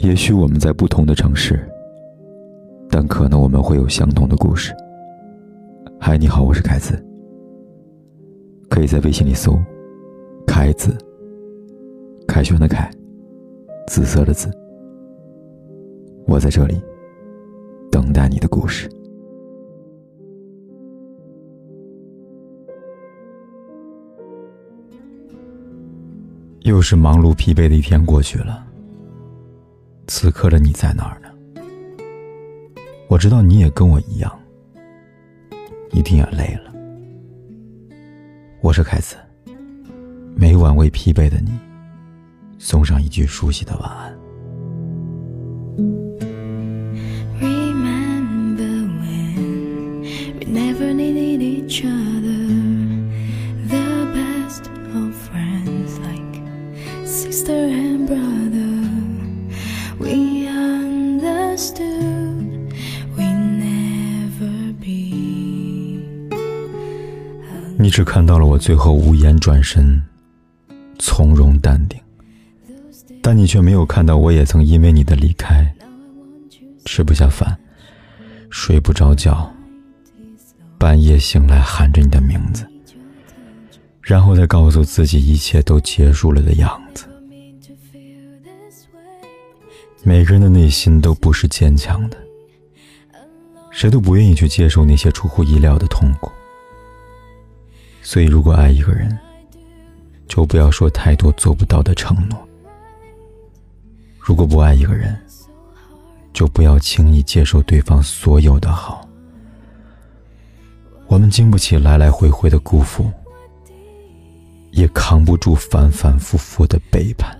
也许我们在不同的城市，但可能我们会有相同的故事。嗨，你好，我是凯子。可以在微信里搜“凯子”，凯旋的凯，紫色的紫。我在这里等待你的故事。又是忙碌疲惫的一天过去了。此刻的你在哪儿呢？我知道你也跟我一样一定也累了。我是凯子每晚为疲惫的你送上一句熟悉的晚安。Remember when we never needed each other. 你只看到了我最后无言转身，从容淡定，但你却没有看到我也曾因为你的离开，吃不下饭，睡不着觉，半夜醒来喊着你的名字，然后再告诉自己一切都结束了的样子。每个人的内心都不是坚强的，谁都不愿意去接受那些出乎意料的痛苦。所以，如果爱一个人，就不要说太多做不到的承诺；如果不爱一个人，就不要轻易接受对方所有的好。我们经不起来来回回的辜负，也扛不住反反复复的背叛。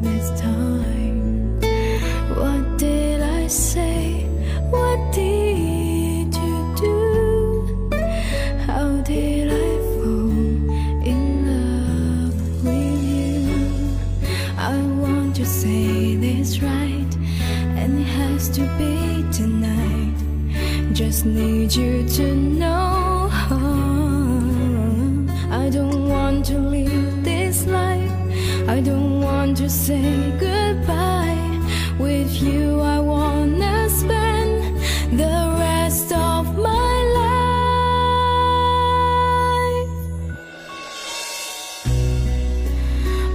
this time. What did I say? What did you do? How did I fall in love with you? I want to say this right, and it has to be tonight. Just need you to know I don't want to leave. I don't want to say goodbye. With you I wanna spend the rest of my life.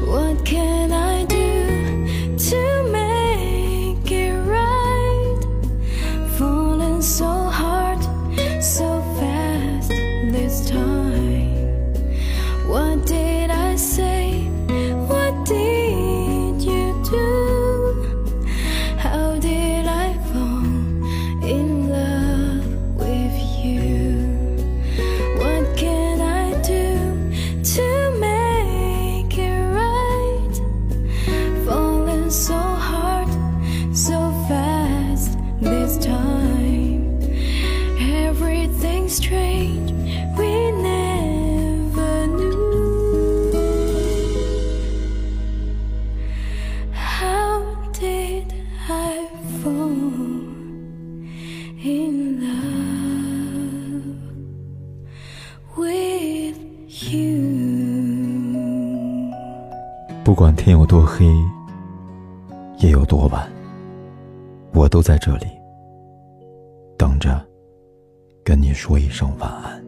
What can I do to make it right? Falling so strange we never knew how did i fall in love with you 不管天有多黑夜有多晚我都在这里等着 跟你说一声晚安。